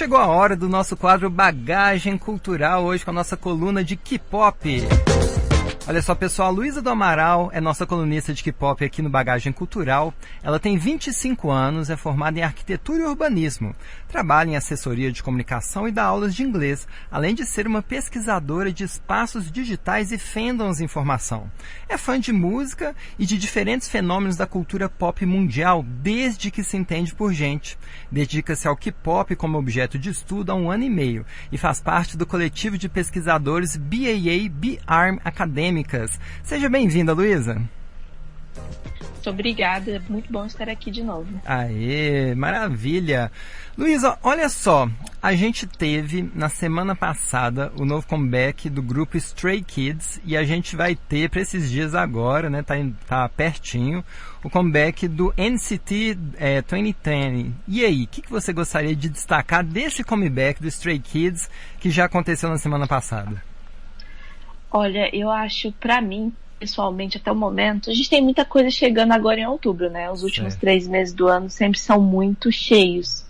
chegou a hora do nosso quadro Bagagem Cultural hoje com a nossa coluna de K-pop. Olha só, pessoal, a Luísa do Amaral é nossa colunista de K-pop aqui no Bagagem Cultural. Ela tem 25 anos, é formada em arquitetura e urbanismo, trabalha em assessoria de comunicação e dá aulas de inglês, além de ser uma pesquisadora de espaços digitais e fandoms de informação. É fã de música e de diferentes fenômenos da cultura pop mundial desde que se entende por gente. Dedica-se ao K-pop como objeto de estudo há um ano e meio e faz parte do coletivo de pesquisadores BAA B-Arm Academy Seja bem-vinda, Luísa. Muito obrigada, é muito bom estar aqui de novo. Aê, maravilha! Luísa, olha só, a gente teve na semana passada o novo comeback do grupo Stray Kids e a gente vai ter para esses dias agora, né? Tá, tá pertinho, o comeback do NCT é, 2010. E aí, o que, que você gostaria de destacar desse comeback do Stray Kids que já aconteceu na semana passada? Olha, eu acho, para mim, pessoalmente, até o momento, a gente tem muita coisa chegando agora em outubro, né? Os últimos três meses do ano sempre são muito cheios.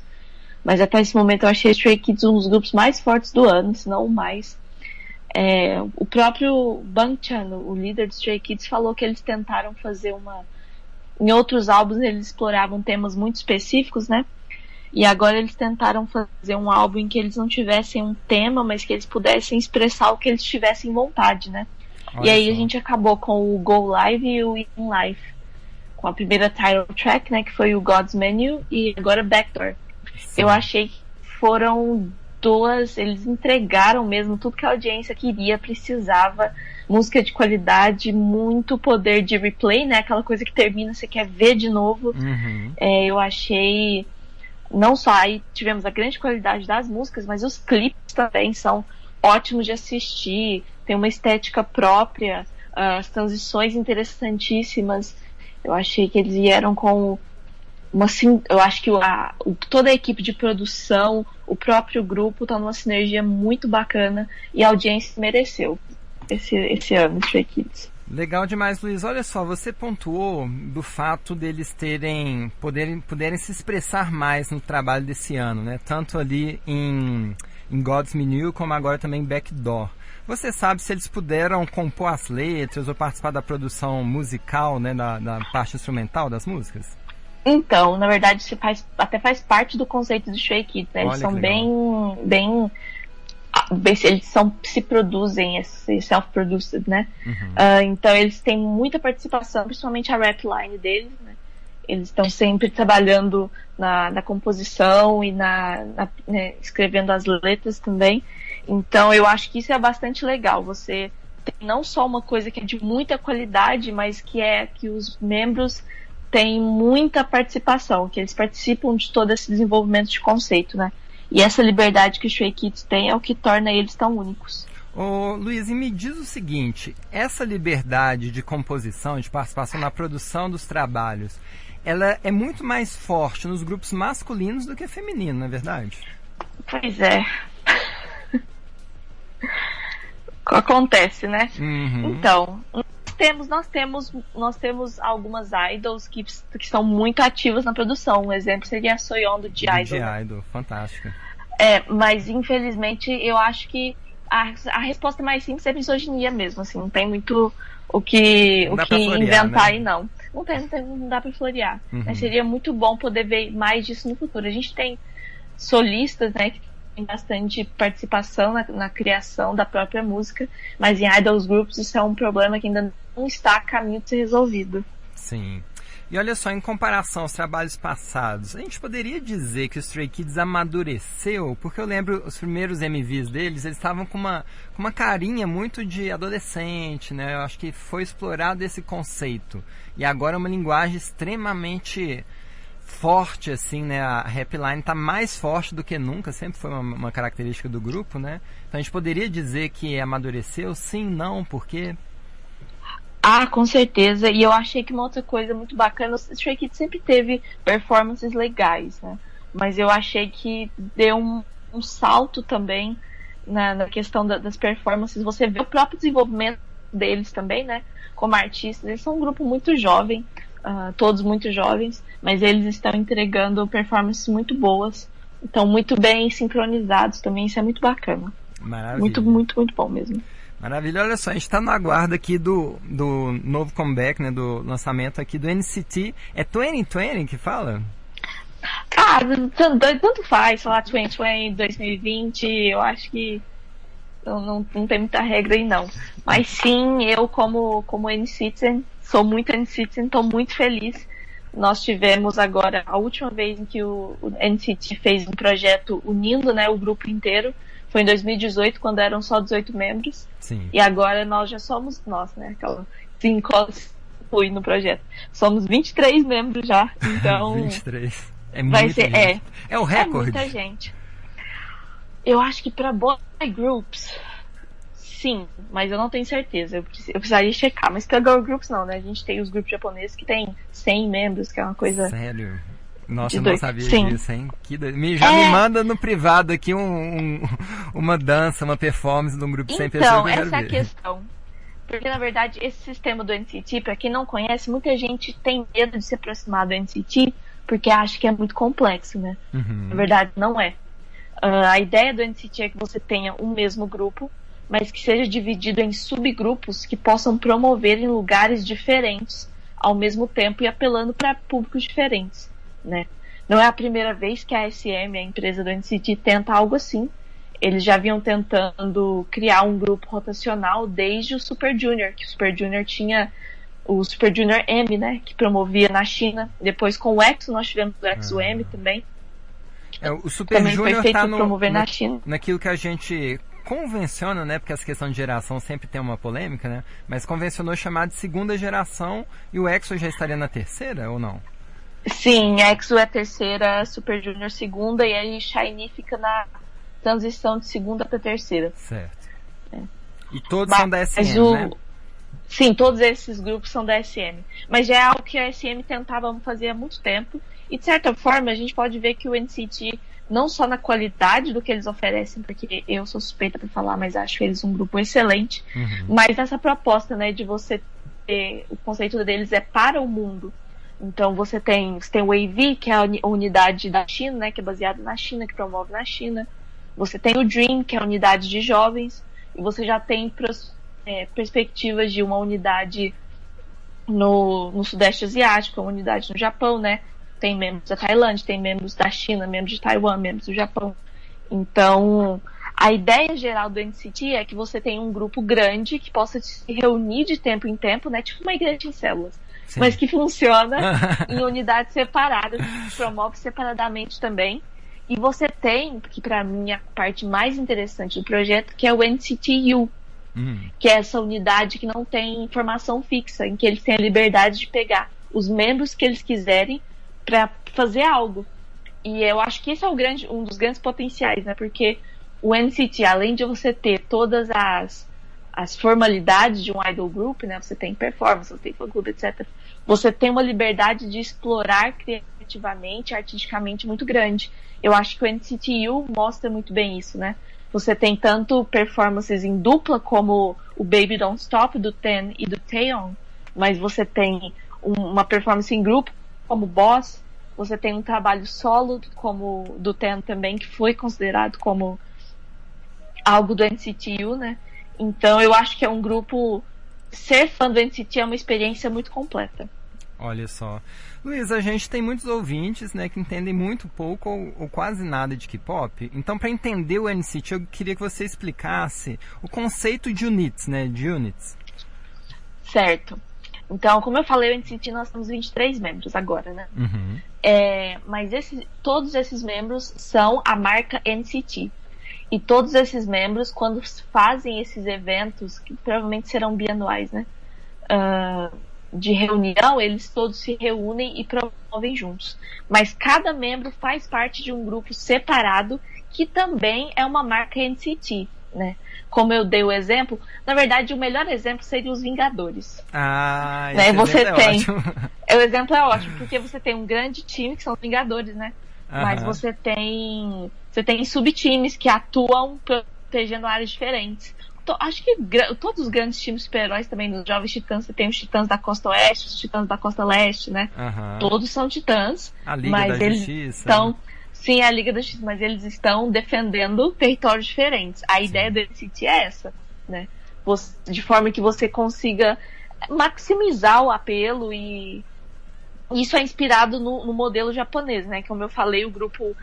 Mas até esse momento eu achei Stray Kids um dos grupos mais fortes do ano, se não o mais. É, o próprio Bang Chan, o líder do Stray Kids, falou que eles tentaram fazer uma. Em outros álbuns eles exploravam temas muito específicos, né? E agora eles tentaram fazer um álbum em que eles não tivessem um tema, mas que eles pudessem expressar o que eles tivessem vontade, né? Olha e aí só. a gente acabou com o Go Live e o In Life. Com a primeira title track, né? Que foi o God's Menu e agora Backdoor. Sim. Eu achei que foram duas. Eles entregaram mesmo tudo que a audiência queria, precisava. Música de qualidade, muito poder de replay, né? Aquela coisa que termina, você quer ver de novo. Uhum. É, eu achei não só aí tivemos a grande qualidade das músicas, mas os clipes também são ótimos de assistir, tem uma estética própria, uh, as transições interessantíssimas. Eu achei que eles vieram com uma eu acho que a, toda a equipe de produção, o próprio grupo tá numa sinergia muito bacana e a audiência mereceu esse, esse ano, Stray Kids. Legal demais, Luiz. Olha só, você pontuou do fato deles terem poderem, poderem se expressar mais no trabalho desse ano, né? Tanto ali em, em God's Menu como agora também em Backdoor. Você sabe se eles puderam compor as letras ou participar da produção musical, né, da, da parte instrumental das músicas? Então, na verdade, isso faz, até faz parte do conceito do Stray Kids, né? Eles Olha são bem, bem eles são, se produzem, self-produced, né? Uhum. Uh, então eles têm muita participação, principalmente a rap line deles, né? Eles estão sempre trabalhando na, na composição e na, na né, escrevendo as letras também. Então eu acho que isso é bastante legal. Você tem não só uma coisa que é de muita qualidade, mas que é que os membros têm muita participação, que eles participam de todo esse desenvolvimento de conceito, né? E essa liberdade que os Stray Kids têm é o que torna eles tão únicos. Ô, Luiz, e me diz o seguinte: essa liberdade de composição, de participação na produção dos trabalhos, ela é muito mais forte nos grupos masculinos do que feminino, não é verdade? Pois é. Acontece, né? Uhum. Então, temos, nós temos, nós temos algumas idols que, que são muito ativas na produção. Um exemplo seria a Soyeon do The Idol. The Idol, fantástica. É, mas infelizmente eu acho que a, a resposta mais simples é misoginia mesmo, assim, não tem muito o que, o que florear, inventar né? aí não. Não tem, não, tem, não dá pra florear. Uhum. Mas seria muito bom poder ver mais disso no futuro. A gente tem solistas, né, que bastante participação na, na, criação da própria música, mas em idols groups isso é um problema que ainda não está a caminho de ser resolvido. Sim. E olha só, em comparação aos trabalhos passados, a gente poderia dizer que o Stray Kids amadureceu? Porque eu lembro os primeiros MVs deles, eles estavam com uma, com uma carinha muito de adolescente, né? Eu acho que foi explorado esse conceito. E agora é uma linguagem extremamente forte, assim, né? A Rapline está mais forte do que nunca, sempre foi uma, uma, característica do grupo, né? Então a gente poderia dizer que amadureceu? Sim, não, porque... Ah, com certeza. E eu achei que uma outra coisa muito bacana, o Stray Kids sempre teve performances legais, né? Mas eu achei que deu um, um salto também na, na questão da, das performances. Você vê o próprio desenvolvimento deles também, né? Como artistas. Eles são um grupo muito jovem, uh, todos muito jovens, mas eles estão entregando performances muito boas Então, muito bem sincronizados também, isso é muito bacana. Maravilha. Muito, muito, muito bom mesmo. Maravilha, olha só, a gente está no aguardo aqui do, do novo comeback, né, do lançamento aqui do NCT. É 2020 que fala? Ah, tanto, tanto faz falar 2020, 2020, eu acho que não, não, não, tem muita regra aí não. Mas sim, eu como, como N-Citizen, sou muito N-Citizen, estou muito feliz. Nós tivemos agora a última vez em que o, o NCT fez um projeto unindo né, o grupo inteiro. Foi em 2018, quando eram só 18 membros. Sim. E agora nós já somos nós, né? Aquela cinco fui no projeto. Somos 23 membros já. Então. 23. É vai muita ser, gente. é. É o recorde. É muita gente. Eu acho que para boy groups, sim, mas eu não tenho certeza. Eu, precis- eu precisaria checar. Mas girl groups não, né? A gente tem os grupos japoneses que tem 100 membros, que é uma coisa. Sério? Nossa, eu não sabia Sim. disso, hein? Que do... me, já É. me manda no privado aqui um, um- uma dança, uma performance de um grupo de 100 pessoas Então, que essa é a questão. Porque, na verdade, esse sistema do NCT, para quem não conhece, muita gente tem medo de se aproximar do NCT porque acha que é muito complexo, né? Na Uhum. verdade, não é. Ah, a ideia do NCT é que você tenha um mesmo grupo, mas que seja dividido em subgrupos que possam promover em lugares diferentes ao mesmo tempo e apelando para públicos diferentes, né? Não é a primeira vez que a SM, a empresa do NCT, tenta algo assim. Eles já vinham tentando criar um grupo rotacional desde o Super Junior, que o Super Junior tinha o Super Junior M, né, que promovia na China. Depois com o EXO nós tivemos o EXO Ah. M também, É, o Super também foi Junior feito tá no, promover na- na China. naquilo que a gente convenciona, né? Porque essa questão de geração sempre tem uma polêmica, né? Mas convencionou chamar de segunda geração e o EXO já estaria na terceira ou não? Sim, EXO é terceira, Super Junior segunda e aí Shiny fica na transição de segunda para terceira. Certo. E todos são da Mas SM, o- né? Sim, todos esses grupos são da SM. Mas já é algo que a SM tentava fazer há muito tempo. E de certa forma a gente pode ver que o NCT, não só na qualidade do que eles oferecem, porque eu sou suspeita para falar, mas acho eles um grupo excelente, Uhum. mas essa proposta, né, de você ter, o conceito deles é para o mundo. Então você tem, você tem o AV, que é a unidade da China, né, que é baseada na China, que promove na China. Você tem o Dream, que é a unidade de jovens, e você já tem pros- é, perspectivas de uma unidade no, no Sudeste Asiático, uma unidade no Japão, né? Tem membros da Tailândia, tem membros da China, membros de Taiwan, membros do Japão. Então, a ideia geral do NCT é que você tenha um grupo grande que possa se reunir de tempo em tempo, né? Tipo uma igreja em células. Sim. Mas que funciona em unidades separadas, que promove separadamente também. E você tem, que para mim é a parte mais interessante do projeto, que é o NCTU, Hum, que é essa unidade que não tem informação fixa, em que eles têm a liberdade de pegar os membros que eles quiserem para fazer algo. E eu acho que esse é o grande, um dos grandes potenciais, né? Porque o NCT, além de você ter todas as, as formalidades de um idol group, né? Você tem performance, você tem fã clube, etc. Você tem uma liberdade de explorar criativamente, artisticamente muito grande. Eu acho que o NCTU mostra muito bem isso, né? Você tem tanto performances em dupla como o Baby Don't Stop do Ten e do Taeyeon, mas você tem um- uma performance em grupo como Boss, você tem um trabalho solo como do Ten também que foi considerado como algo do NCTU, né? Então eu acho que é um grupo ser fã do NCT é uma experiência muito completa. olha só. Luiz, a gente tem muitos ouvintes, né, que entendem muito pouco ou, ou quase nada de K-pop. Então, para entender o NCT, eu queria que você explicasse o conceito de units, né, de units. Certo. Então, como eu falei, o NCT nós temos 23 membros agora, né? Uhum. É, mas esse- todos esses membros são a marca NCT. E todos esses membros, quando fazem esses eventos, que provavelmente serão bianuais, né? ah, de reunião, eles todos se reúnem e promovem juntos. Mas cada membro faz parte de um grupo separado que também é uma marca NCT, né? Como eu dei o exemplo, na verdade o melhor exemplo seria os Vingadores. Ah, Né, você é tem. ótimo. O exemplo é ótimo, porque você tem um grande time que são os Vingadores, né? Mas Aham. você tem você tem subtimes que atuam protegendo áreas diferentes. To- acho que todos os grandes times super-heróis também, nos Jovens Titãs, você tem os Titãs da Costa Oeste, os Titãs da Costa Leste, né? Aham. Todos são Titãs, A Liga mas da eles Justiça. então Sim, é a Liga da Justiça, mas eles estão defendendo territórios diferentes. A Sim. ideia do NCT é essa, né? de forma que você consiga maximizar o apelo e isso é inspirado no, no modelo japonês, né? Como eu falei, o grupo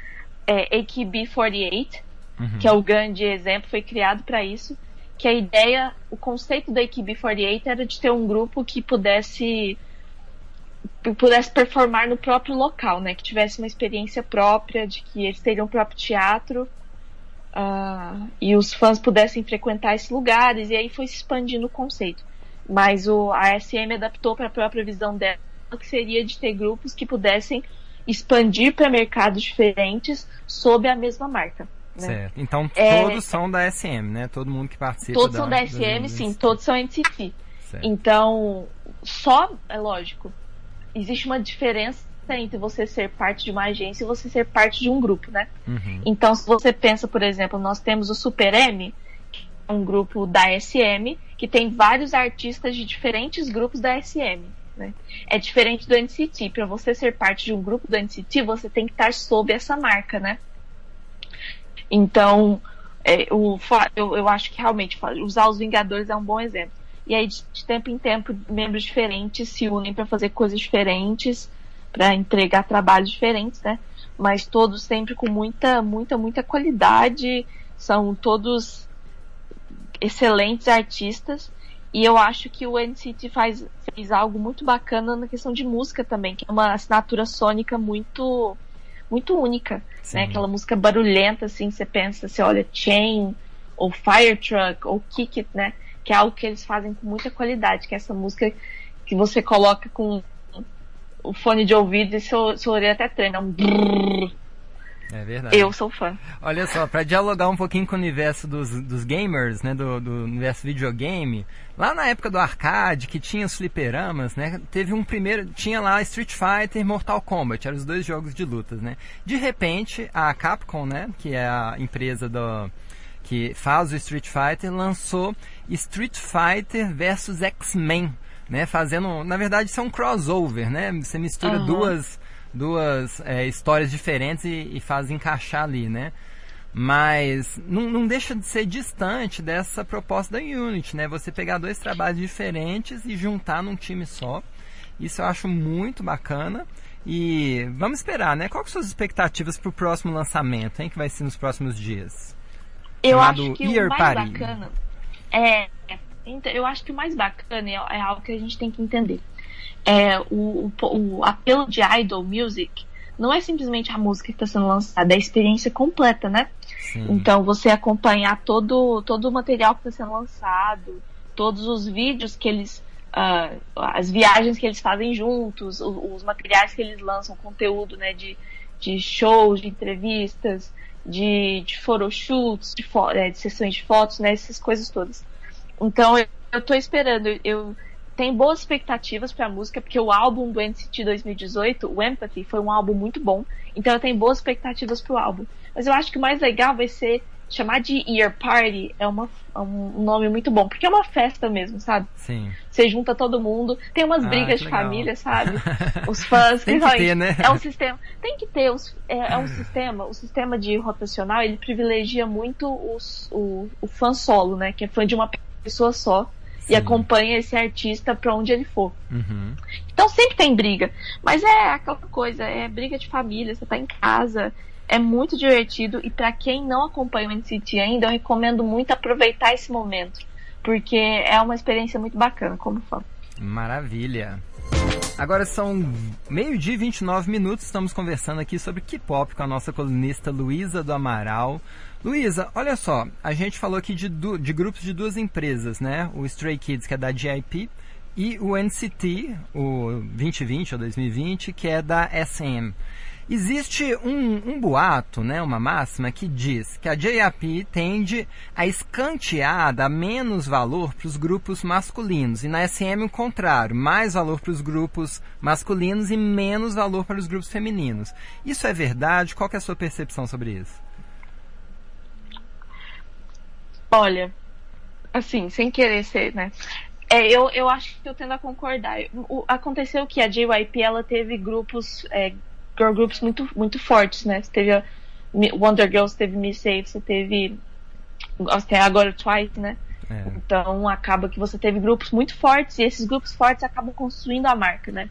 é, AKB48, uhum. que é o grande exemplo, foi criado para isso. Que a ideia, o conceito da AKB48 era de ter um grupo que pudesse pudesse performar no próprio local, né? Que tivesse uma experiência própria, de que eles teriam o próprio teatro uh, e os fãs pudessem frequentar esses lugares, e aí foi se expandindo o conceito. Mas o, a SM adaptou para a própria visão dela, que seria de ter grupos que pudessem expandir para mercados diferentes sob a mesma marca. Né? Certo. Então é, todos são da SM, né? Todo mundo que participa. Todos da, são da SM, sim. Todos são NCT. Certo. Então, só, é lógico, existe uma diferença entre você ser parte de uma agência e você ser parte de um grupo, né? Uhum. Então, se você pensa, por exemplo, nós temos o Super M, que é um grupo da SM, que tem vários artistas de diferentes grupos da SM. Né? É diferente do NCT. Para você ser parte de um grupo do NCT, você tem que estar sob essa marca, né? Então, é, o, eu, eu acho que realmente usar os Vingadores é um bom exemplo. E aí, de, tempo em tempo, membros diferentes se unem para fazer coisas diferentes, para entregar trabalhos diferentes, né? Mas todos sempre com muita, muita, muita qualidade. São todos excelentes artistas. E eu acho que o NCT faz, fez algo muito bacana na questão de música também, que é uma assinatura sônica muito muito única, né? Aquela música barulhenta, assim, você pensa, você olha Chain, ou Fire Truck, ou Kick It, né? Que é algo que eles fazem com muita qualidade, que é essa música que você coloca com o fone de ouvido e seu, seu orelha até treina. Um brrr, é verdade. Eu sou fã. Olha só, para dialogar um pouquinho com o universo dos, dos gamers, né, do, do, universo videogame, lá na época do arcade, que tinha os fliperamas, né, teve um primeiro, tinha lá Street Fighter e Mortal Kombat, eram os dois jogos de lutas, né. De repente, a Capcom, né, que é a empresa do que faz o Street Fighter, lançou Street Fighter versus X-Men, né, fazendo, na verdade, isso é um crossover, né, você mistura uhum. duas duas é, histórias diferentes e, e faz encaixar ali, né? Mas não, não, deixa de ser distante dessa proposta da Unity, né? Você pegar dois trabalhos diferentes e juntar num time só. Isso eu acho muito bacana. E vamos esperar, né? Quais são as suas expectativas para o próximo lançamento, hein? Que vai ser nos próximos dias? Eu acho que Ear o mais Party. bacana é, então, eu acho que o mais bacana é, é algo que a gente tem que entender é, o, o, o apelo de idol music não é simplesmente a música que está sendo lançada, é a experiência completa, né? Sim. Então você acompanhar todo, todo o material que está sendo lançado, todos os vídeos que eles. Uh, as viagens que eles fazem juntos, os, os, materiais que eles lançam, conteúdo né, de, de shows, de entrevistas, de, de photoshoots, de, fo é, de sessões de fotos, né, essas coisas todas. Então eu, eu tô esperando, eu, tem boas expectativas para a música, porque o álbum do NCT 2018, o Empathy, foi um álbum muito bom. Então eu tenho boas expectativas pro álbum. Mas eu acho que o mais legal vai ser chamar de Year Party é uma, é um nome muito bom, porque é uma festa mesmo, sabe? Sim. Você junta todo mundo, tem umas ah, brigas de família, sabe? Os fãs, tem que ter, né? É um sistema, tem que ter, os, é, é, um sistema, o sistema de rotacional, ele privilegia muito os, o, o fã solo, né? Que é fã de uma pessoa só e acompanha esse artista para onde ele for. Uhum. Então sempre tem briga. Mas é aquela coisa, é briga de família, você tá em casa. É muito divertido e para quem não acompanha o NCT ainda, eu recomendo muito aproveitar esse momento, porque é uma experiência muito bacana como fã. Maravilha. Agora são meio-dia e 29 minutos, estamos conversando aqui sobre K-pop com a nossa colunista Luísa do Amaral. Luísa, olha só, a gente falou aqui de, de grupos de duas empresas, né? O Stray Kids, que é da GIP, e o NCT, o 2020 ou 2020, que é da SM. Existe um, um, boato, né, uma máxima que diz que a JYP tende a escantear, dar menos valor para os grupos masculinos e na SM o contrário, mais valor para os grupos masculinos e menos valor para os grupos femininos. Isso é verdade? Qual é a sua percepção sobre isso? Olha, assim, sem querer ser, né? É, eu, eu acho que eu tendo a concordar. O, aconteceu que a JYP ela teve grupos é, girl groups muito, muito fortes, né? Você teve a Wonder Girls, teve Miss Safe, você teve até agora Twice, né? É. Então acaba que você teve grupos muito fortes e esses grupos fortes acabam construindo a marca, né?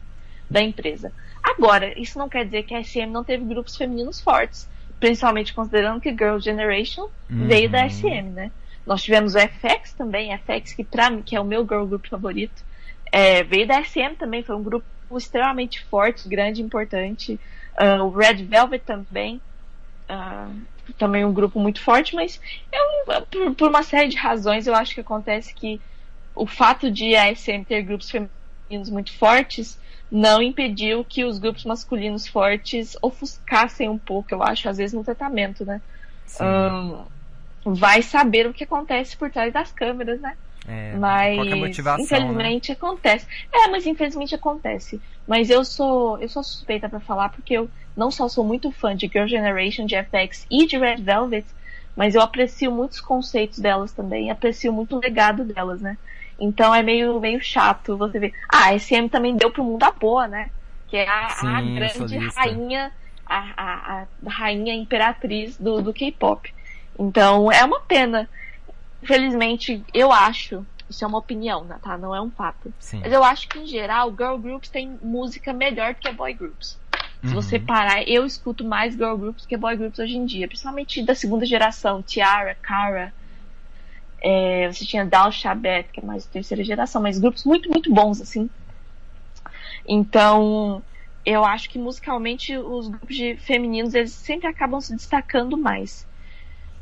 Da empresa. Agora, isso não quer dizer que a SM não teve grupos femininos fortes, principalmente considerando que Girl Generation uhum. veio da SM, né? Nós tivemos o FX também, FX que para mim que é o meu girl group favorito, é, veio da SM também, foi um grupo extremamente forte, grande, importante. Uh, o Red Velvet também, uh, também um grupo muito forte, mas eu, por, por, uma série de razões eu acho que acontece que o fato de a SM ter grupos femininos muito fortes não impediu que os grupos masculinos fortes ofuscassem um pouco, eu acho, às vezes no tratamento, né? Um, vai saber o que acontece por trás das câmeras, né? É, mas né? infelizmente né? acontece. É, mas infelizmente acontece. Mas eu sou eu sou suspeita para falar porque eu não só sou muito fã de Girl Generation, de FX e de Red Velvet, mas eu aprecio muitos conceitos delas também, aprecio muito o legado delas, né? Então é meio meio chato você ver. Ah, a SM também deu pro mundo a boa, né? Que é a, Sim, a grande rainha, a, a, a, rainha imperatriz do, do K-pop. Então é uma pena Infelizmente, eu acho, isso é uma opinião, né, tá? Não é um fato. Sim. Mas eu acho que, em geral, girl groups tem música melhor do que boy groups. Se uhum. você parar, eu escuto mais girl groups que boy groups hoje em dia, principalmente da segunda geração, Tiara, Cara. É, você tinha Dal Shabet, que é mais terceira geração, mas grupos muito, muito bons, assim. Então, eu acho que musicalmente os grupos de femininos eles sempre acabam se destacando mais.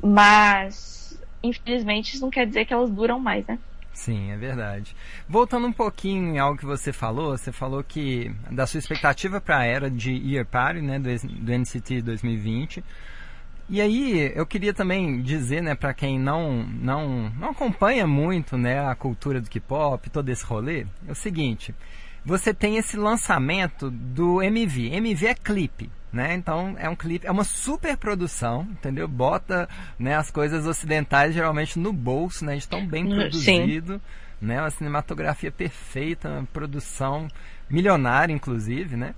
Mas infelizmente, isso não quer dizer que elas duram mais, né? Sim, é verdade. Voltando um pouquinho em algo que você falou, você falou que da sua expectativa para a era de Year Party, né, do, do NCT 2020. E aí, eu queria também dizer, né, para quem não, não, não acompanha muito, né, a cultura do K-pop, todo esse rolê, é o seguinte: você tem esse lançamento do MV. MV é clipe né? Então é um clipe, é uma super produção, entendeu? Bota né, as coisas ocidentais geralmente no bolso, né? De tão bem produzido, Sim. né? Uma cinematografia perfeita, uma produção milionária, inclusive, né?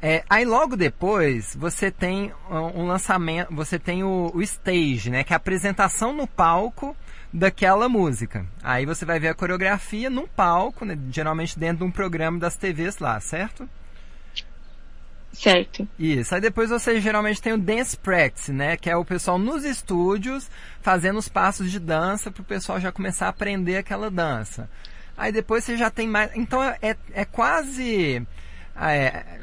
É, aí logo depois você tem um lançamento, você tem o, o, stage, né? Que é a apresentação no palco daquela música. Aí você vai ver a coreografia no palco, né, geralmente dentro de um programa das TVs lá, certo? Certo. Isso. Aí depois você geralmente tem o dance practice, né? Que é o pessoal nos estúdios fazendo os passos de dança para o pessoal já começar a aprender aquela dança. Aí depois você já tem mais. Então é, é quase. É,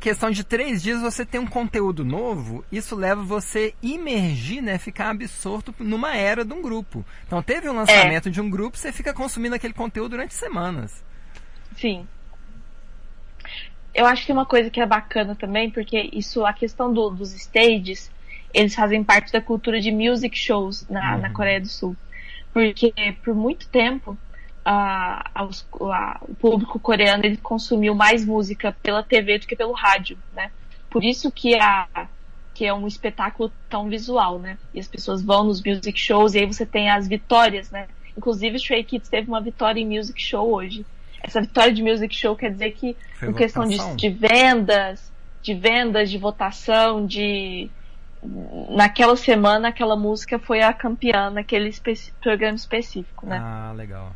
questão de três dias você tem um conteúdo novo, isso leva você imergir, né, ficar absorto numa era de um grupo. Então teve um lançamento é. de um grupo, você fica consumindo aquele conteúdo durante semanas. Sim eu acho que uma coisa que é bacana também, porque isso, a questão do, dos stages, eles fazem parte da cultura de music shows na, uhum. na Coreia do Sul. Porque por muito tempo a, a, a, o público coreano ele consumiu mais música pela TV do que pelo rádio, né? Por isso que a que é um espetáculo tão visual, né? E as pessoas vão nos music shows e aí você tem as vitórias, né? Inclusive o Stray Kids teve uma vitória em music show hoje essa vitória de music show quer dizer que Foi em questão de, de, vendas, de vendas, de votação, de naquela semana aquela música foi a campeã naquele programa específico, né? Ah, legal.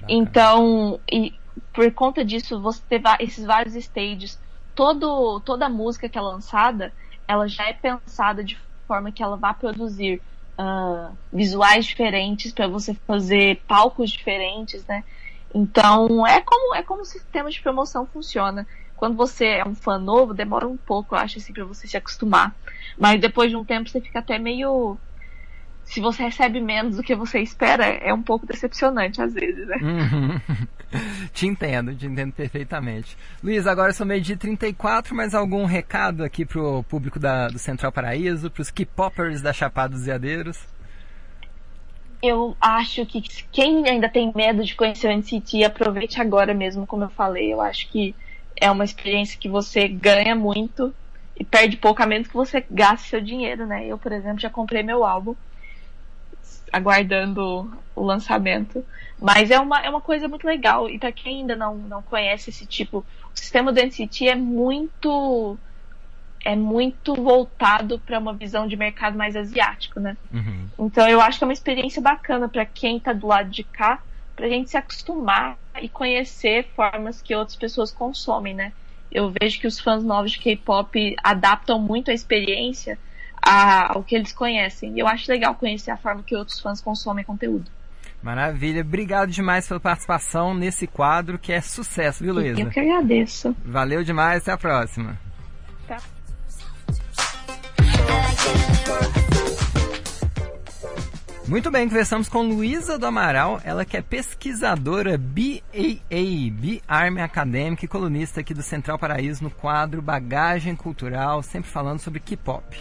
Bacana. Então, e por conta disso, você ter esses vários stages, todo, toda a música que é lançada, ela já é pensada de forma que ela vá produzir uh, visuais diferentes para você fazer palcos diferentes, né? Então, é como, é como o sistema de promoção funciona. Quando você é um fã novo, demora um pouco, eu acho, assim, pra você se acostumar. Mas depois de um tempo, você fica até meio. Se você recebe menos do que você espera, é um pouco decepcionante às vezes, né? Uhum. te entendo, te entendo perfeitamente. Luiz, agora são meio dia 34, mas algum recado aqui pro público da, do Central Paraíso, pros K-Poppers da Chapada dos Veadeiros? Eu acho que quem ainda tem medo de conhecer o NCT, aproveite agora mesmo, como eu falei. Eu acho que é uma experiência que você ganha muito e perde pouco a menos que você gaste seu dinheiro, né? Eu, por exemplo, já comprei meu álbum aguardando o lançamento. Mas é uma, é uma coisa muito legal. E para quem ainda não, não conhece esse tipo, o sistema do NCT é muito é muito voltado para uma visão de mercado mais asiático, né? Uhum. Então eu acho que é uma experiência bacana para quem está do lado de cá, para a gente se acostumar e conhecer formas que outras pessoas consomem, né? Eu vejo que os fãs novos de K-pop adaptam muito a experiência ao que eles conhecem. E eu acho legal conhecer a forma que outros fãs consomem conteúdo. Maravilha. Obrigado demais pela participação nesse quadro que é sucesso, viu, Luísa? Eu que agradeço. Valeu demais. Até a próxima. Tá. Muito bem, conversamos com Luísa do Amaral, ela que é pesquisadora BAA, B-Army Acadêmica e colunista aqui do Central Paraíso no quadro Bagagem Cultural, sempre falando sobre K-pop.